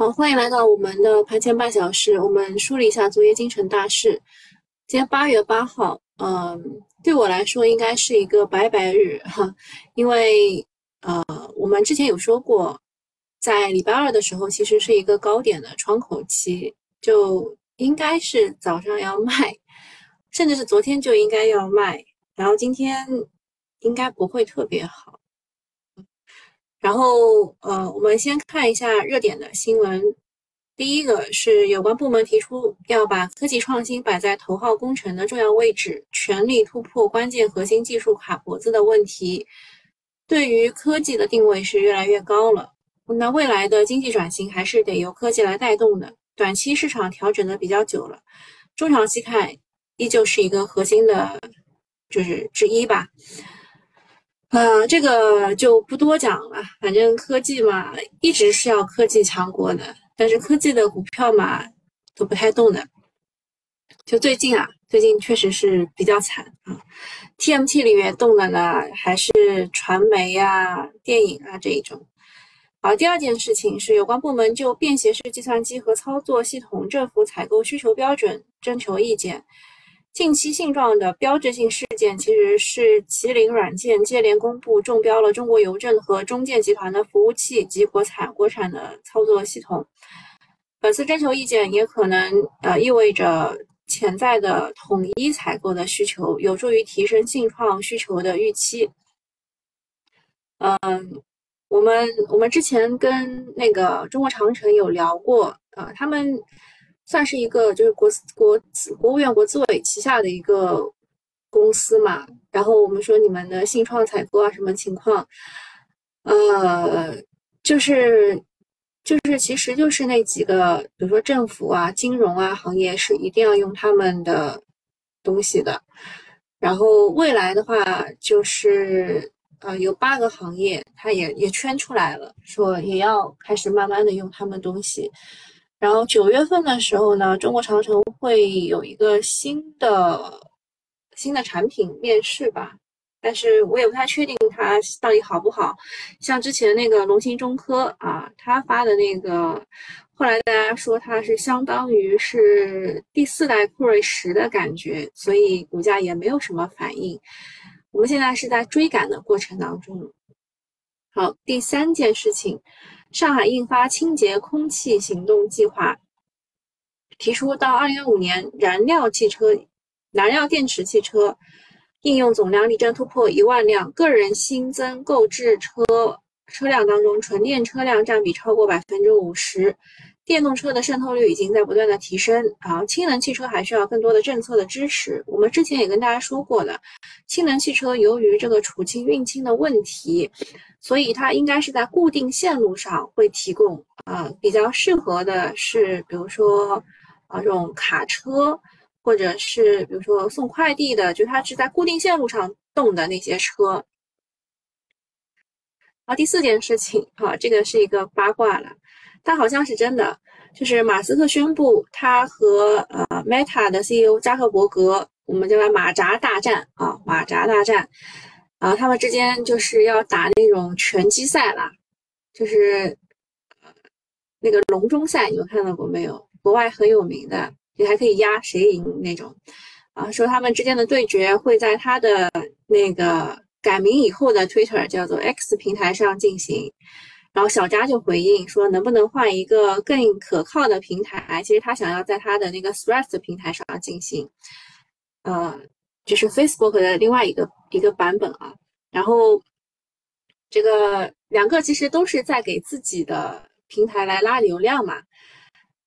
好，欢迎来到我们的盘前半小时。我们梳理一下昨夜京城大事。今天八月八号，嗯，对我来说应该是一个拜拜日哈，因为呃，我们之前有说过，在礼拜二的时候其实是一个高点的窗口期，就应该是早上要卖，甚至是昨天就应该要卖，然后今天应该不会特别好。然后，呃，我们先看一下热点的新闻。第一个是有关部门提出要把科技创新摆在头号工程的重要位置，全力突破关键核心技术卡脖子的问题。对于科技的定位是越来越高了。那未来的经济转型还是得由科技来带动的。短期市场调整的比较久了，中长期看依旧是一个核心的，就是之一吧。呃，这个就不多讲了。反正科技嘛，一直是要科技强国的，但是科技的股票嘛，都不太动的。就最近啊，最近确实是比较惨啊。TMT 里面动的呢，还是传媒啊、电影啊这一种。好，第二件事情是有关部门就便携式计算机和操作系统政府采购需求标准征求意见。近期性状的标志性事件，其实是麒麟软件接连公布中标了中国邮政和中建集团的服务器及国产国产的操作系统。本次征求意见也可能呃意味着潜在的统一采购的需求，有助于提升信创需求的预期。嗯，我们我们之前跟那个中国长城有聊过，呃，他们。算是一个就是国国国务院国资委旗下的一个公司嘛，然后我们说你们的信创采购啊什么情况？呃，就是就是其实就是那几个，比如说政府啊、金融啊行业是一定要用他们的东西的。然后未来的话，就是呃有八个行业，它也也圈出来了，说也要开始慢慢的用他们东西。然后九月份的时候呢，中国长城会有一个新的新的产品面世吧，但是我也不太确定它到底好不好。像之前那个龙芯中科啊，他发的那个，后来大家说它是相当于是第四代酷睿十的感觉，所以股价也没有什么反应。我们现在是在追赶的过程当中。好，第三件事情。上海印发清洁空气行动计划，提出到二零二五年，燃料汽车、燃料电池汽车应用总量力争突破一万辆，个人新增购置车车辆当中，纯电车辆占比超过百分之五十。电动车的渗透率已经在不断的提升，啊，氢能汽车还需要更多的政策的支持。我们之前也跟大家说过的，氢能汽车由于这个储氢运氢的问题，所以它应该是在固定线路上会提供，啊，比较适合的是，比如说啊这种卡车，或者是比如说送快递的，就它是在固定线路上动的那些车。好，第四件事情，啊，这个是一个八卦了。但好像是真的，就是马斯克宣布他和呃 Meta 的 CEO 扎克伯格，我们叫他马扎大战啊，马扎大战，啊，他们之间就是要打那种拳击赛啦，就是呃那个龙中赛，你们看到过没有？国外很有名的，你还可以压谁赢那种，啊，说他们之间的对决会在他的那个改名以后的 Twitter 叫做 X 平台上进行。然后小扎就回应说，能不能换一个更可靠的平台？其实他想要在他的那个 Threads 平台上进行，呃，就是 Facebook 的另外一个一个版本啊。然后这个两个其实都是在给自己的平台来拉流量嘛。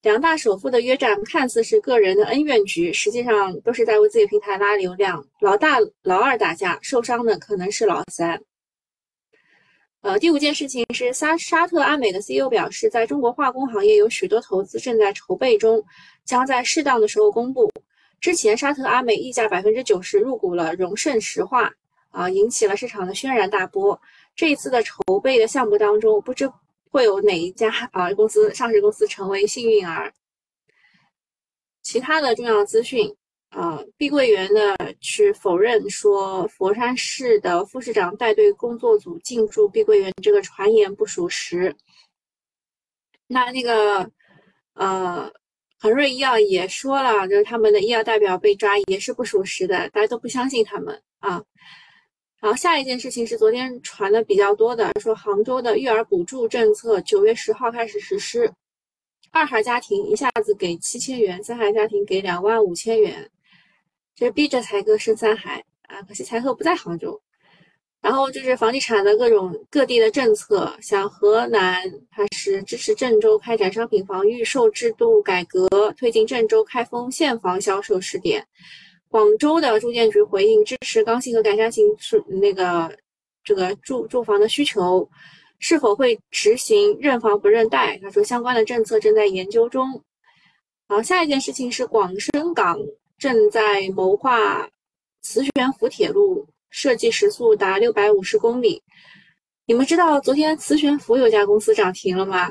两大首富的约战看似是个人的恩怨局，实际上都是在为自己平台拉流量。老大老二打架，受伤的可能是老三。呃，第五件事情是沙沙特阿美的 CEO 表示，在中国化工行业有许多投资正在筹备中，将在适当的时候公布。之前沙特阿美溢价百分之九十入股了荣盛石化，啊，引起了市场的轩然大波。这一次的筹备的项目当中，不知会有哪一家啊公司上市公司成为幸运儿。其他的重要资讯。呃，碧桂园呢是否认说佛山市的副市长带队工作组进驻碧桂园这个传言不属实。那那个呃，恒瑞医药也说了，就是他们的医药代表被抓也是不属实的，大家都不相信他们啊。然后下一件事情是昨天传的比较多的，说杭州的育儿补助政策九月十号开始实施，二孩家庭一下子给七千元，三孩家庭给两万五千元，这逼着才哥生三孩啊！可惜才哥不在杭州。然后就是房地产的各种各地的政策，像河南它是支持郑州开展商品房预售制度改革，推进郑州开封现房销售试点。广州的住建局回应支持刚性和改善型是那个这个住住房的需求，是否会执行认房不认贷？他说相关的政策正在研究中。好，下一件事情是广深港正在谋划磁悬浮铁路，设计时速达六百五十公里。你们知道昨天磁悬浮有家公司涨停了吗？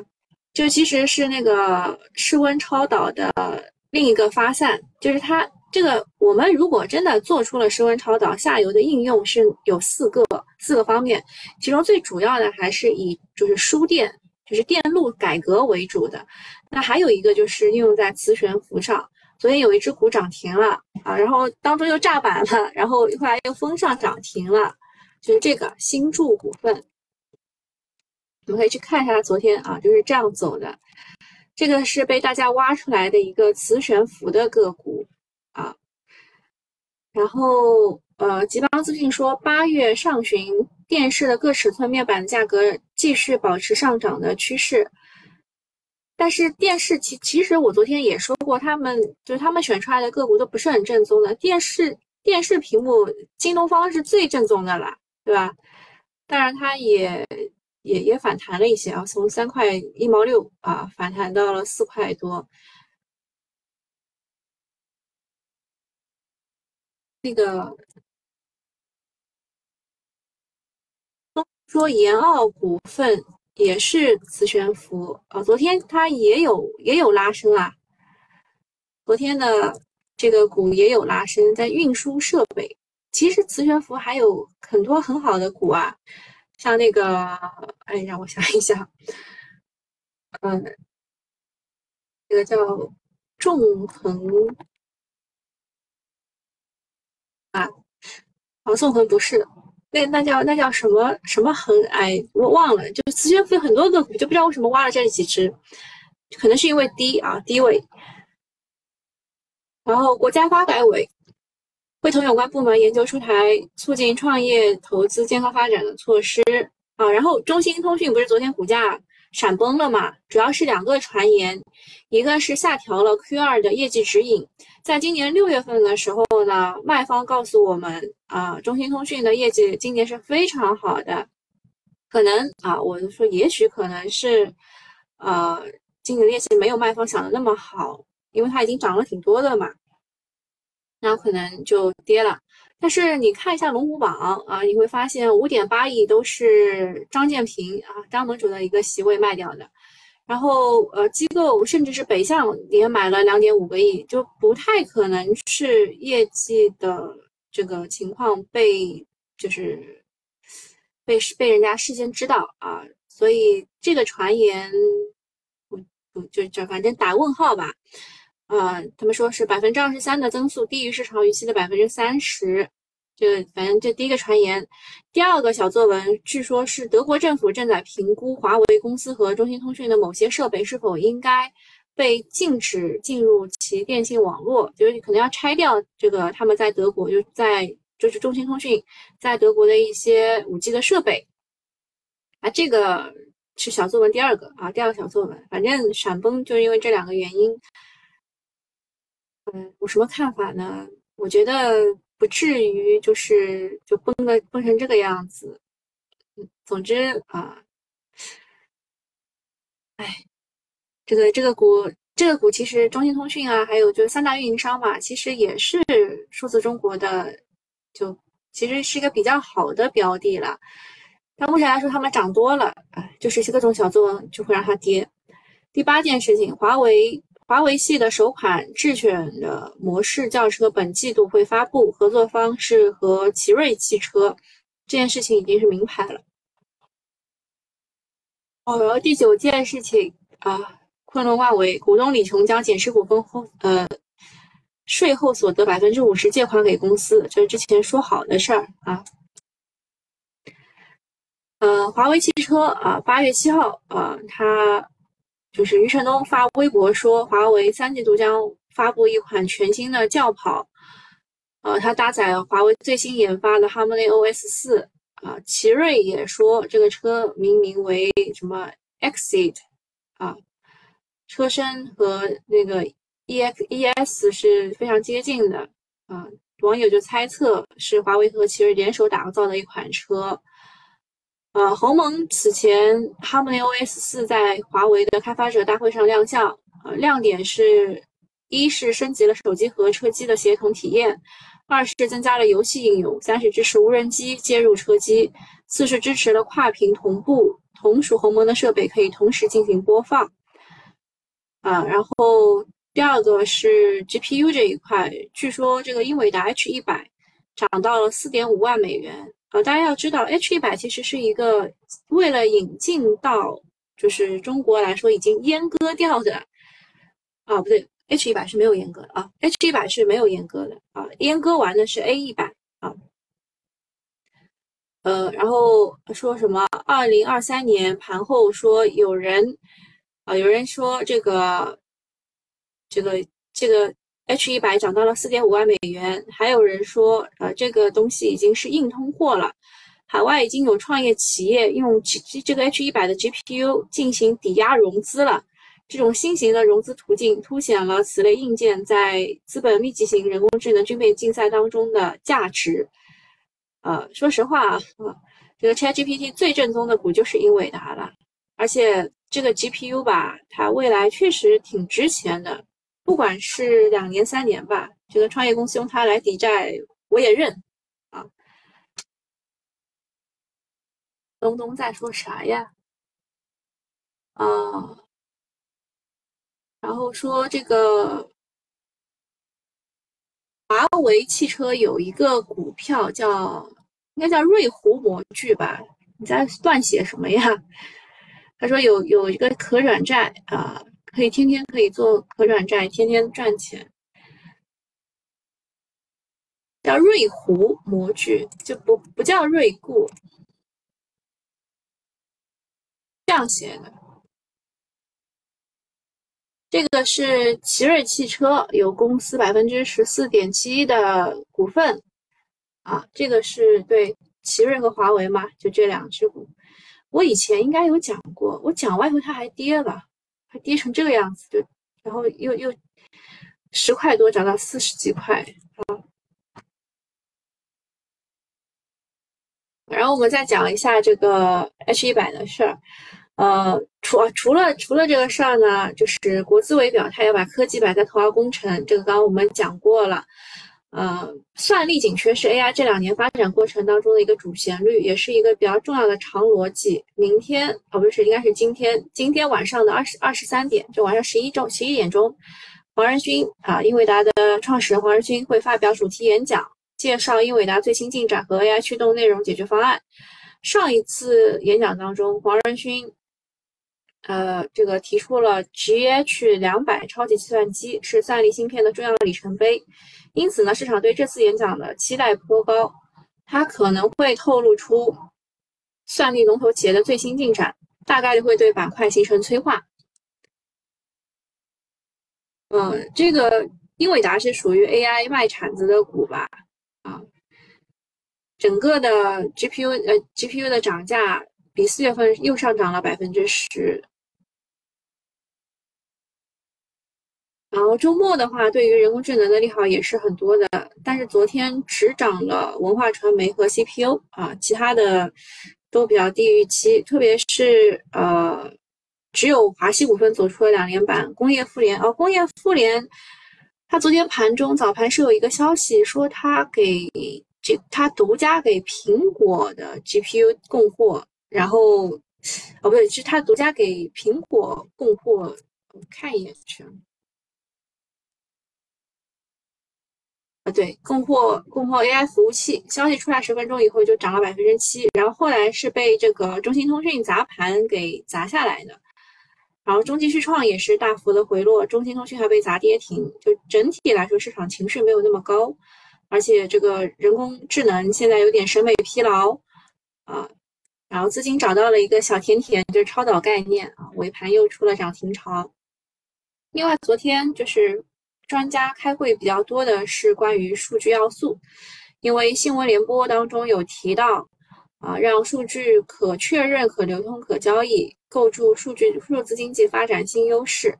就其实是那个室温超导的另一个发散，就是它。这个我们如果真的做出了室温超导，下游的应用是有四个四个方面，其中最主要的还是以就是输电，就是电路改革为主的。那还有一个就是应用在磁悬浮上。昨天有一只股涨停了啊，然后当中又炸板了，然后后来又封上涨停了，就是这个新筑股份，我们可以去看一下昨天啊就是这样走的。这个是被大家挖出来的一个磁悬浮的个股。啊，然后呃，吉邦资讯说，八月上旬电视的各尺寸面板价格继续保持上涨的趋势，但是电视其其实我昨天也说过，他们就是他们选出来的个股都不是很正宗的。电视电视屏幕，京东方是最正宗的了，对吧？当然，它也也也反弹了一些啊，从三块一毛六啊反弹到了四块多。那个说延奥股份也是磁悬浮啊，昨天它也有也有拉升啊，昨天的这个股也有拉升，在运输设备，其实磁悬浮还有很多很好的股啊，像那个，哎，让我想一想，嗯，这个叫纵横。啊，黄宋恒不是，那那叫那叫什么什么恒？哎，我忘了，就磁悬浮很多个股，就不知道为什么挖了这几只，可能是因为低啊低位。然后国家发改委会同有关部门研究出台促进创业投资健康发展的措施啊。然后中兴通讯不是昨天股价？闪崩了嘛？主要是两个传言，一个是下调了 Q 二的业绩指引，在今年六月份的时候呢，卖方告诉我们啊，中兴通讯的业绩今年是非常好的，可能啊，我就说也许可能是，呃，今年的业绩没有卖方想的那么好，因为它已经涨了挺多的嘛，然后可能就跌了。但是你看一下龙虎榜啊，你会发现五点八亿都是张建平啊张盟主的一个席位卖掉的，然后呃机构甚至是北向也买了两点五个亿，就不太可能是业绩的这个情况被就是被被人家事先知道啊，所以这个传言不不就就反正打问号吧。啊，他们说是百分之二十三的增速低于市场预期的百分之三十，这反正这第一个传言。第二个小作文，据说是德国政府正在评估华为公司和中兴通讯的某些设备是否应该被禁止进入其电信网络，就是可能要拆掉这个他们在德国就在就是中兴通讯在德国的一些五 G 的设备。啊，这个是小作文第二个啊，第二个小作文，反正闪崩就是因为这两个原因。嗯，我什么看法呢？我觉得不至于，就是就崩的崩成这个样子。总之啊，哎，这个这个股，这个股其实中兴通讯啊，还有就是三大运营商嘛，其实也是数字中国的，就其实是一个比较好的标的了。但目前来说，他们涨多了，哎，就是各种小作文就会让它跌。第八件事情，华为。华为系的首款智选的模式轿车本季度会发布，合作方是和奇瑞汽车，这件事情已经是明牌了。哦，然后第九件事情，啊，昆仑万维股东李琼将减持股份后，呃，税后所得百分之五十借款给公司，这是之前说好的事儿啊。呃，华为汽车啊，八月七号啊，它就是余承东发微博说，华为三季度将发布一款全新的轿跑，呃，它搭载华为最新研发的 Harmony OS 四啊。奇瑞也说，这个车命名为什么 Exit 啊，车身和那个 EX ES 是非常接近的啊，网友就猜测是华为和奇瑞联手打造的一款车。呃，鸿蒙此前 Harmony OS 四在华为的开发者大会上亮相，呃，亮点是一是升级了手机和车机的协同体验，二是增加了游戏应用，三是支持无人机接入车机，四是支持了跨屏同步，同属鸿蒙的设备可以同时进行播放。啊，然后第二个是 GPU 这一块，据说这个英伟达 H 一百涨到了四点五万美元。呃，大家要知道，H 一百其实是一个为了引进到就是中国来说已经阉割掉的啊，不对，H 一百是没有阉割的啊，H 一百是没有阉割的啊，阉割完的是 A 一百啊。呃，然后说什么？二零二三年盘后说有人啊，有人说这个这个这个。H 一百涨到了四点五万美元，还有人说，呃，这个东西已经是硬通货了。海外已经有创业企业用这个 H 一百的 GPU 进行抵押融资了。这种新型的融资途径凸显了此类硬件在资本密集型人工智能军备竞赛当中的价值。呃，说实话啊，这个 ChatGPT 最正宗的股就是英伟达了，而且这个 GPU 吧，它未来确实挺值钱的。不管是两年三年吧，这个创业公司用它来抵债，我也认啊。东东在说啥呀？啊，然后说这个华为汽车有一个股票叫，应该叫瑞虎模具吧？你在乱写什么呀？他说有有一个可转债啊。可以天天可以做可转债，天天赚钱。叫瑞湖模具，就不不叫瑞固，这样写的。这个是奇瑞汽车有公司百分之十四点七的股份啊，这个是对奇瑞和华为嘛，就这两只股。我以前应该有讲过，我讲完以后它还跌了。它跌成这个样子，就然后又又十块多涨到四十几块啊。然后我们再讲一下这个 H 一百的事儿，呃，除啊除了除了这个事儿呢，就是国资委表态要把科技摆在头号工程，这个刚刚我们讲过了。呃，算力紧缺是 AI 这两年发展过程当中的一个主旋律，也是一个比较重要的长逻辑。明天哦，不是，应该是今天，今天晚上的二十二十三点，就晚上十一钟十一点钟，黄仁勋啊，英伟达的创始人黄仁勋会发表主题演讲，介绍英伟达最新进展和 AI 驱动内容解决方案。上一次演讲当中，黄仁勋呃，这个提出了 GH 两百超级计算机是算力芯片的重要里程碑。因此呢，市场对这次演讲的期待颇高，它可能会透露出算力龙头企业的最新进展，大概率会对板块形成催化。嗯，这个英伟达是属于 AI 卖铲子的股吧？啊，整个的 GPU 呃 GPU 的涨价比四月份又上涨了百分之十。然后周末的话，对于人工智能的利好也是很多的，但是昨天只涨了文化传媒和 CPU 啊，其他的都比较低于预期，特别是呃，只有华西股份走出了两连板，工业富联哦，工业富联，它昨天盘中早盘是有一个消息说它给这它独家给苹果的 GPU 供货，然后哦不对，是它独家给苹果供货，我看一眼去。啊，对，供货供货 AI 服务器消息出来十分钟以后就涨了百分之七，然后后来是被这个中兴通讯砸盘给砸下来的。然后中继续创也是大幅的回落，中兴通讯还被砸跌停，就整体来说市场情绪没有那么高，而且这个人工智能现在有点审美疲劳啊，然后资金找到了一个小甜甜，就是超导概念啊，尾盘又出了涨停潮。另外，昨天就是专家开会比较多的是关于数据要素，因为新闻联播当中有提到啊，让数据可确认、可流通、可交易。构筑数据数字经济发展新优势。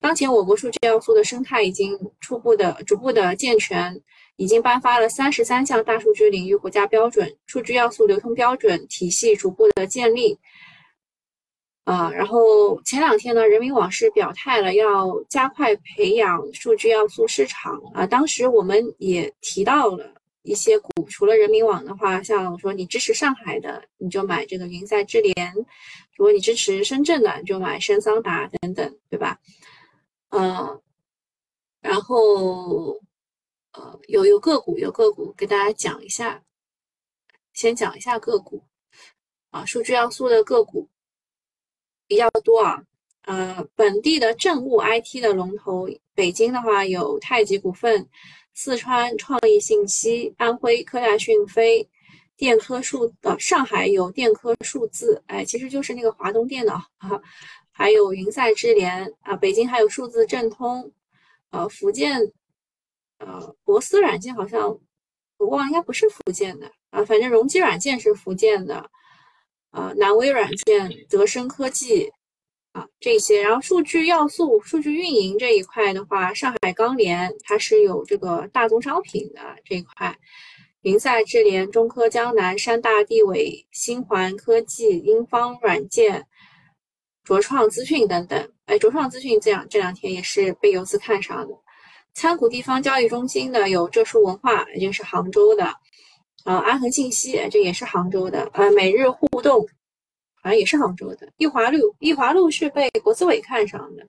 当前我国数据要素的生态已经初步的、逐步的健全，已经颁发了三十三项大数据领域国家标准，数据要素流通标准体系逐步的建立。啊，然后前两天呢，人民网是表态了，要加快培养数据要素市场。啊，当时我们也提到了一些股，除了人民网的话，像说你支持上海的，你就买这个云赛智联。如果你支持深圳的，你就买深桑达等等，对吧？嗯，然后呃，有有个股，有个股给大家讲一下，先讲一下个股啊，数据要素的个股比较多啊。呃，本地的政务 IT 的龙头，北京的话有太极股份，四川创意信息，安徽科大讯飞。电科数呃，上海有电科数字，哎，其实就是那个华东电脑啊，还有云赛智联啊，北京还有数字正通，呃，福建呃，博思软件好像我忘了，应该不是福建的啊，反正容基软件是福建的，啊，南威软件、德生科技啊这些，然后数据要素、数据运营这一块的话，上海钢联它是有这个大宗商品的这一块。云赛智联、中科江南、山大地伟、新环科技、英方软件、卓创资讯等等。哎，卓创资讯这两这两天也是被游资看上的。参股地方交易中心的有浙数文化，也就是杭州的；呃，安恒信息，这也是杭州的；呃，每日互动，好像也是杭州的。易华路，易华路是被国资委看上的。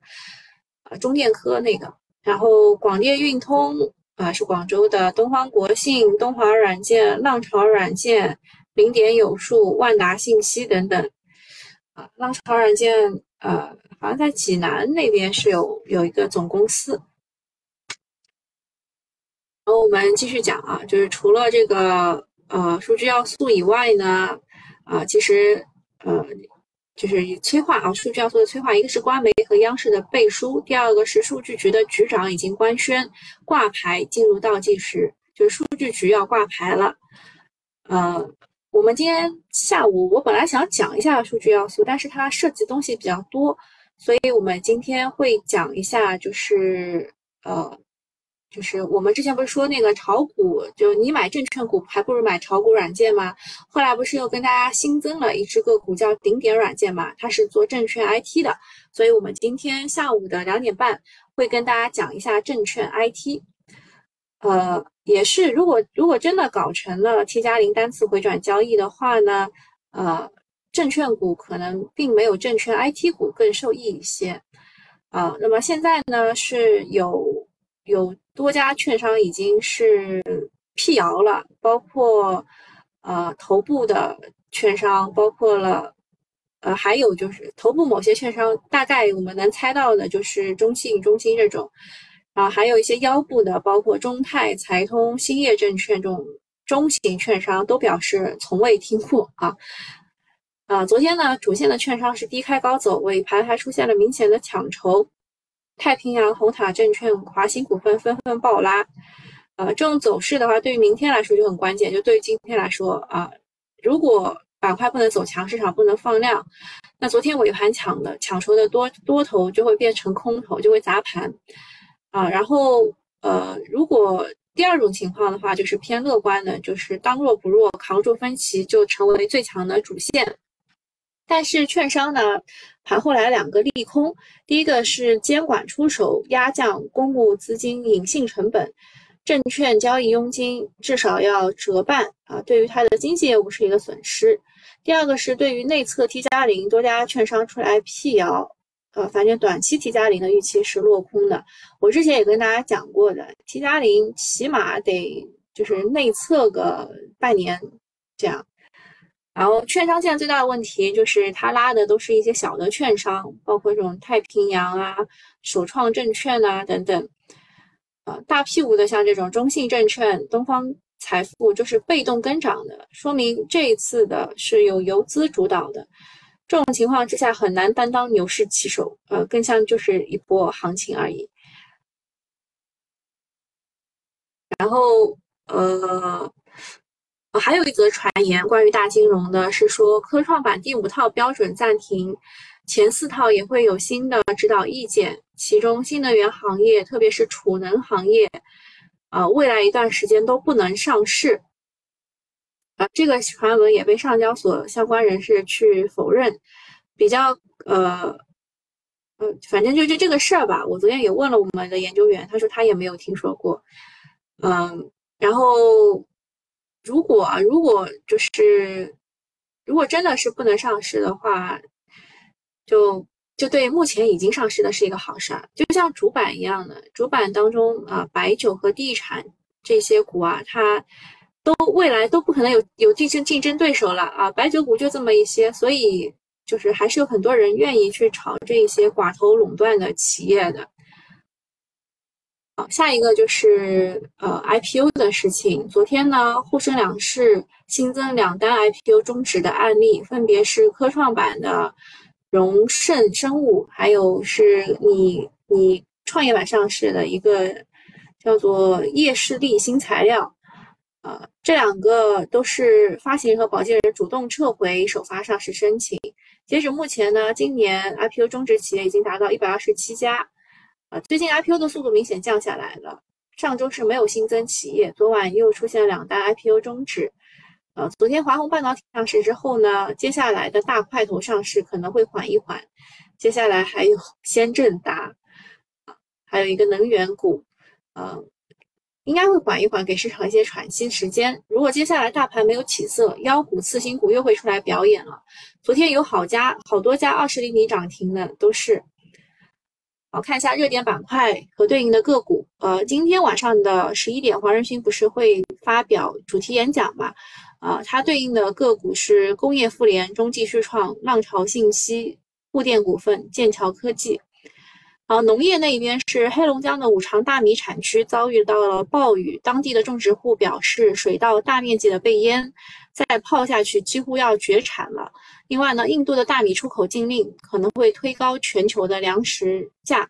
呃，中电科那个，然后广电运通。啊，是广州的东方国信、东华软件、浪潮软件、零点有数、万达信息等等。啊，浪潮软件，呃，好像在济南那边是有有一个总公司。然后我们继续讲啊，就是除了这个呃数据要素以外呢，啊，其实呃。就是催化啊，数据要素的催化，一个是官媒和央视的背书，第二个是数据局的局长已经官宣挂牌进入倒计时，就是数据局要挂牌了。呃，我们今天下午我本来想讲一下数据要素，但是它涉及东西比较多，所以我们今天会讲一下，就是呃。就是我们之前不是说那个炒股，就你买证券股还不如买炒股软件吗？后来不是又跟大家新增了一只个股叫顶点软件嘛？它是做证券 IT 的，所以我们今天下午的两点半会跟大家讲一下证券 IT。呃，也是，如果如果真的搞成了 T 加零单次回转交易的话呢，呃，证券股可能并没有证券 IT 股更受益一些。啊，那么现在呢是有。有多家券商已经是辟谣了，包括呃头部的券商，包括了呃还有就是头部某些券商，大概我们能猜到的就是中信、中兴这种，啊还有一些腰部的，包括中泰、财通、兴业证券这种中型券商都表示从未听过啊啊！昨天呢，主线的券商是低开高走，尾盘还出现了明显的抢筹。太平洋、红塔证券、华兴股份纷纷暴拉，呃，这种走势的话，对于明天来说就很关键。就对于今天来说啊，如果板块不能走强，市场不能放量，那昨天尾盘抢的抢筹的多多头就会变成空头，就会砸盘啊。然后呃，如果第二种情况的话，就是偏乐观的，就是当弱不弱，扛住分歧就成为最强的主线。但是券商呢，盘后来两个利空，第一个是监管出手压降公募资金隐性成本，证券交易佣金至少要折半啊，对于它的经济业务是一个损失。第二个是对于内测 T 加零，多家券商出来辟谣，呃，反正短期 T 加零的预期是落空的。我之前也跟大家讲过的，T 加零起码得就是内测个半年这样。然后券商现在最大的问题就是它拉的都是一些小的券商，包括这种太平洋啊、首创证券啊等等。呃，大屁股的像这种中信证券、东方财富就是被动跟涨的，说明这一次的是由游资主导的。这种情况之下很难担当牛市旗手，呃，更像就是一波行情而已。然后，呃。还有一则传言，关于大金融的是说，科创板第五套标准暂停，前四套也会有新的指导意见。其中，新能源行业，特别是储能行业，啊，未来一段时间都不能上市。啊，这个传闻也被上交所相关人士去否认。比较，呃，呃，反正就就这个事儿吧。我昨天也问了我们的研究员，他说他也没有听说过。嗯，然后。如果如果就是如果真的是不能上市的话，就就对目前已经上市的是一个好事儿，就像主板一样的，主板当中啊，白酒和地产这些股啊，它都未来都不可能有有竞争竞争对手了啊，白酒股就这么一些，所以就是还是有很多人愿意去炒这些寡头垄断的企业的。好，下一个就是呃 IPO 的事情。昨天呢，沪深两市新增两单 IPO 终止的案例，分别是科创板的荣盛生物，还有是你你创业板上市的一个叫做叶士力新材料。呃，这两个都是发行人和保荐人主动撤回首发上市申请。截止目前呢，今年 IPO 终止企业已经达到一百二十七家。啊，最近 IPO 的速度明显降下来了。上周是没有新增企业，昨晚又出现两单 IPO 终止。呃，昨天华虹半导体上市之后呢，接下来的大块头上市可能会缓一缓。接下来还有先正达，还有一个能源股，呃，应该会缓一缓，给市场一些喘息时间。如果接下来大盘没有起色，妖股次新股又会出来表演了。昨天有好家好多家二十厘米涨停的都是。好，看一下热点板块和对应的个股。呃，今天晚上的十一点，黄仁勋不是会发表主题演讲嘛？啊，它对应的个股是工业富联、中继世创、浪潮信息、沪电股份、剑桥科技。好，农业那一边是黑龙江的五常大米产区遭遇到了暴雨，当地的种植户表示水稻大面积的被淹，再泡下去几乎要绝产了。另外呢，印度的大米出口禁令可能会推高全球的粮食价。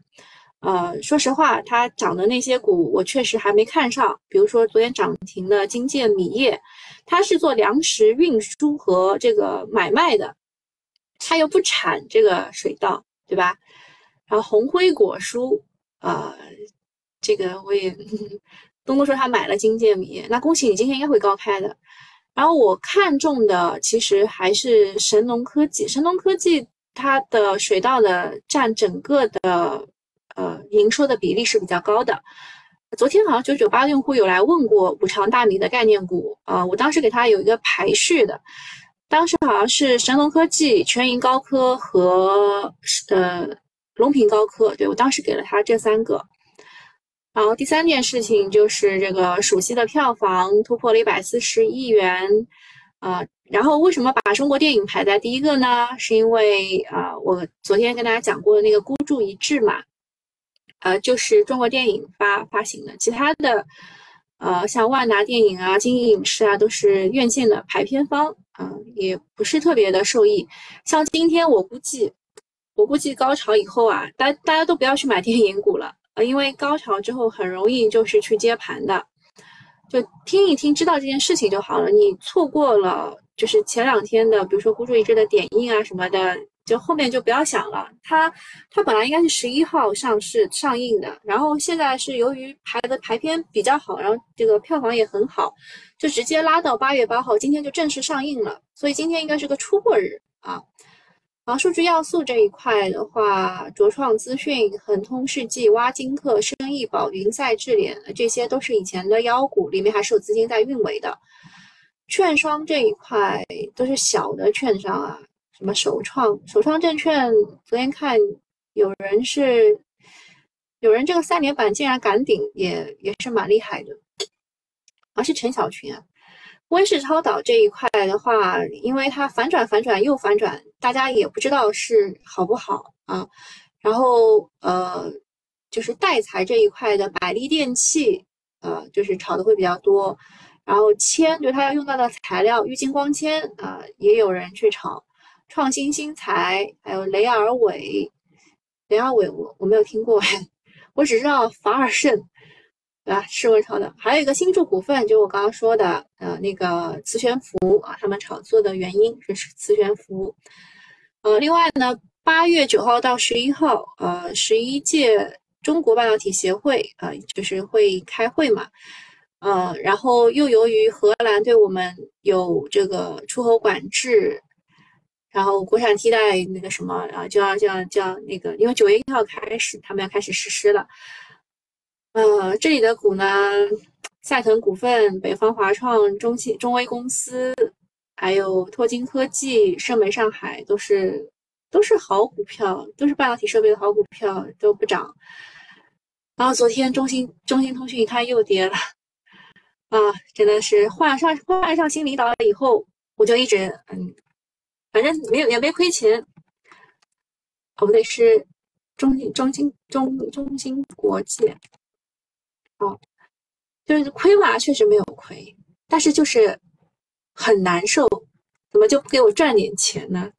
呃，说实话，它涨的那些股我确实还没看上，比如说昨天涨停的金建米业，它是做粮食运输和这个买卖的，它又不产这个水稻，对吧？然后红辉果蔬，呃，这个我也 东东说他买了金建米，那恭喜你今天应该会高开的。然后我看中的其实还是神农科技，神农科技它的水稻的占整个的呃营收的比例是比较高的。昨天好像九九八用户有来问过五常大米的概念股，呃，我当时给他有一个排序的，当时好像是神农科技、全银高科和呃龙平高科，对我当时给了他这三个。然后第三件事情就是这个暑期的票房突破了一百四十亿元，啊，然后为什么把中国电影排在第一个呢？是因为啊，我昨天跟大家讲过的那个孤注一掷嘛，呃，就是中国电影发发行的，其他的，呃，像万达电影啊、金鹰影视啊，都是院线的排片方，啊，也不是特别的受益。像今天我估计，我估计高潮以后啊，大大家都不要去买电影股了。呃，因为高潮之后很容易就是去接盘的，就听一听，知道这件事情就好了。你错过了，就是前两天的，比如说孤注一掷的点映啊什么的，就后面就不要想了。它它本来应该是十一号上市上映的，然后现在是由于排的排片比较好，然后这个票房也很好，就直接拉到八月八号，今天就正式上映了。所以今天应该是个出货日啊。然后数据要素这一块的话，卓创资讯、恒通世纪、挖金客、生意宝、云赛智联，这些都是以前的妖股，里面还是有资金在运维的。券商这一块都是小的券商啊，什么首创、首创证券，昨天看有人是有人这个三连板竟然敢顶，也也是蛮厉害的。而是陈小群啊，温室超导这一块的话，因为它反转反转又反转，大家也不知道是好不好啊。然后呃，就是带材这一块的百利电器，呃，就是炒的会比较多。然后铅，就它要用到的材料，玉金光纤啊，也有人去炒。创新新材，还有雷尔伟，雷尔伟我我没有听过，我只知道法尔胜。对吧？是温超的，还有一个新筑股份，就我刚刚说的，呃，那个磁悬浮啊，他们炒作的原因是磁悬浮。呃，另外呢，八月九号到十一号，呃，十一届中国半导体协会啊，就是会开会嘛，呃，然后又由于荷兰对我们有这个出口管制，然后国产替代那个什么啊，就要就要就要那个，因为九月一号开始，他们要开始实施了。呃，这里的股呢，赛腾股份、北方华创、中信、中微公司，还有拓金科技、盛美上海，都是都是好股票，都是半导体设备的好股票，都不涨。然后昨天中兴中兴通讯它又跌了，啊，真的是换上换上新领导了以后，我就一直嗯，反正没有也没亏钱。哦，不对，是中兴中兴中中兴国际。哦，就是亏嘛，确实没有亏，但是就是很难受，怎么就不给我赚点钱呢？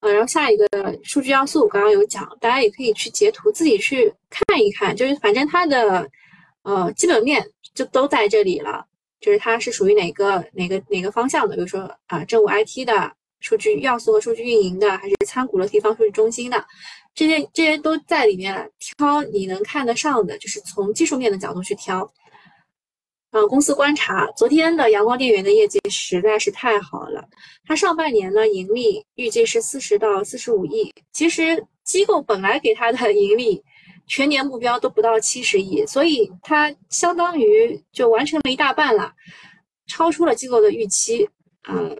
呃，然后下一个数据要素，我刚刚有讲，大家也可以去截图自己去看一看，就是反正它的呃基本面就都在这里了，就是它是属于哪个哪个哪个方向的，比如说啊政务 IT 的数据要素和数据运营的，还是参股了地方数据中心的。这些这些都在里面，挑你能看得上的，就是从技术面的角度去挑。嗯，公司观察，昨天的阳光电源的业绩实在是太好了，它上半年呢盈利预计是四十到四十五亿，其实机构本来给它的盈利全年目标都不到七十亿，所以它相当于就完成了一大半了，超出了机构的预期。嗯，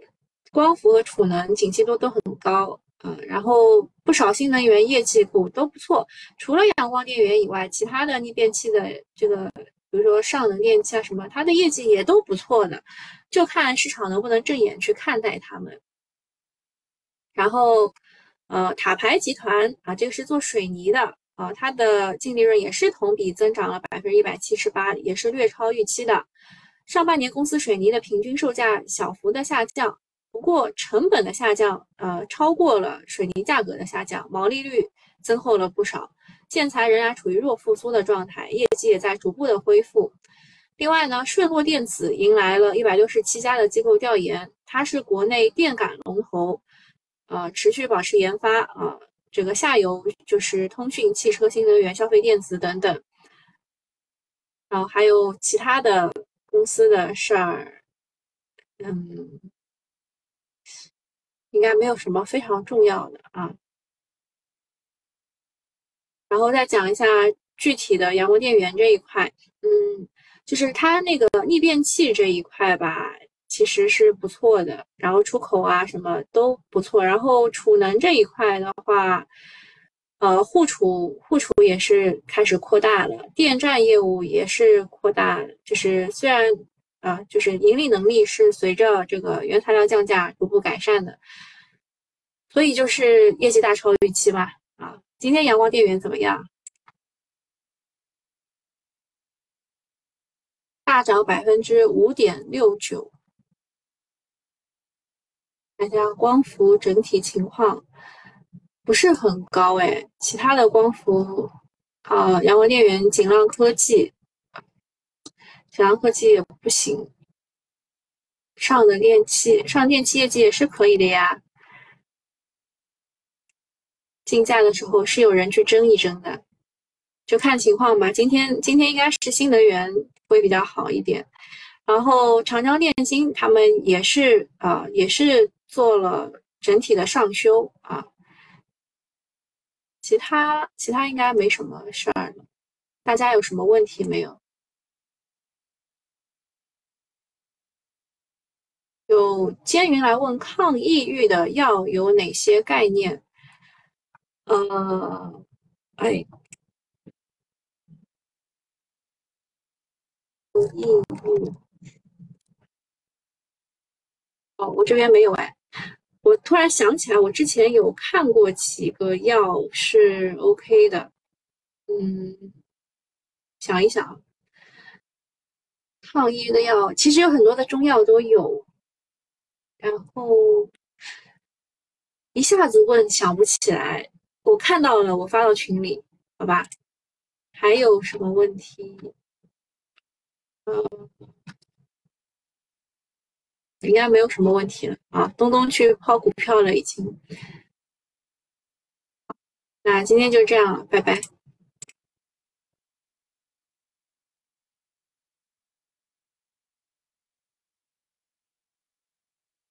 光伏和储能景气度都很高。嗯，然后不少新能源业绩股都不错，除了阳光电源以外，其他的逆变器的这个，比如说上能电器啊什么，它的业绩也都不错的，就看市场能不能正眼去看待它们。然后，呃，塔牌集团啊，这个是做水泥的啊，它的净利润也是同比增长了百分之一百七十八，也是略超预期的。上半年公司水泥的平均售价小幅的下降。不过成本的下降，呃，超过了水泥价格的下降，毛利率增厚了不少。建材仍然处于弱复苏的状态，业绩也在逐步的恢复。另外呢，顺诺电子迎来了一百六十七家的机构调研，它是国内电感龙头，呃，持续保持研发啊。这个下游就是通讯、汽车、新能源、消费电子等等，然后还有其他的公司的事儿，嗯。应该没有什么非常重要的啊，然后再讲一下具体的阳光电源这一块，嗯，就是它那个逆变器这一块吧，其实是不错的，然后出口啊什么都不错，然后储能这一块的话，呃，户储户储也是开始扩大了，电站业务也是扩大，就是虽然。啊，就是盈利能力是随着这个原材料降价逐步改善的，所以就是业绩大超预期吧。啊，今天阳光电源怎么样？大涨百分之五点六九。看一下光伏整体情况，不是很高哎。其他的光伏，啊，阳光电源、锦浪科技。小阳科技也不行，上的电器上电器业绩也是可以的呀。竞价的时候是有人去争一争的，就看情况吧。今天今天应该是新能源会比较好一点，然后长江电芯他们也是啊，也是做了整体的上修啊。其他其他应该没什么事儿了，大家有什么问题没有？有监云来问抗抑郁的药有哪些概念？呃，哎，抑郁，哦，我这边没有哎。我突然想起来，我之前有看过几个药是 OK 的。嗯，想一想，抗抑郁的药其实有很多的中药都有。然后一下子问想不起来，我看到了，我发到群里，好吧？还有什么问题？嗯。应该没有什么问题了啊！东东去抛股票了，已经。那今天就这样了，拜拜。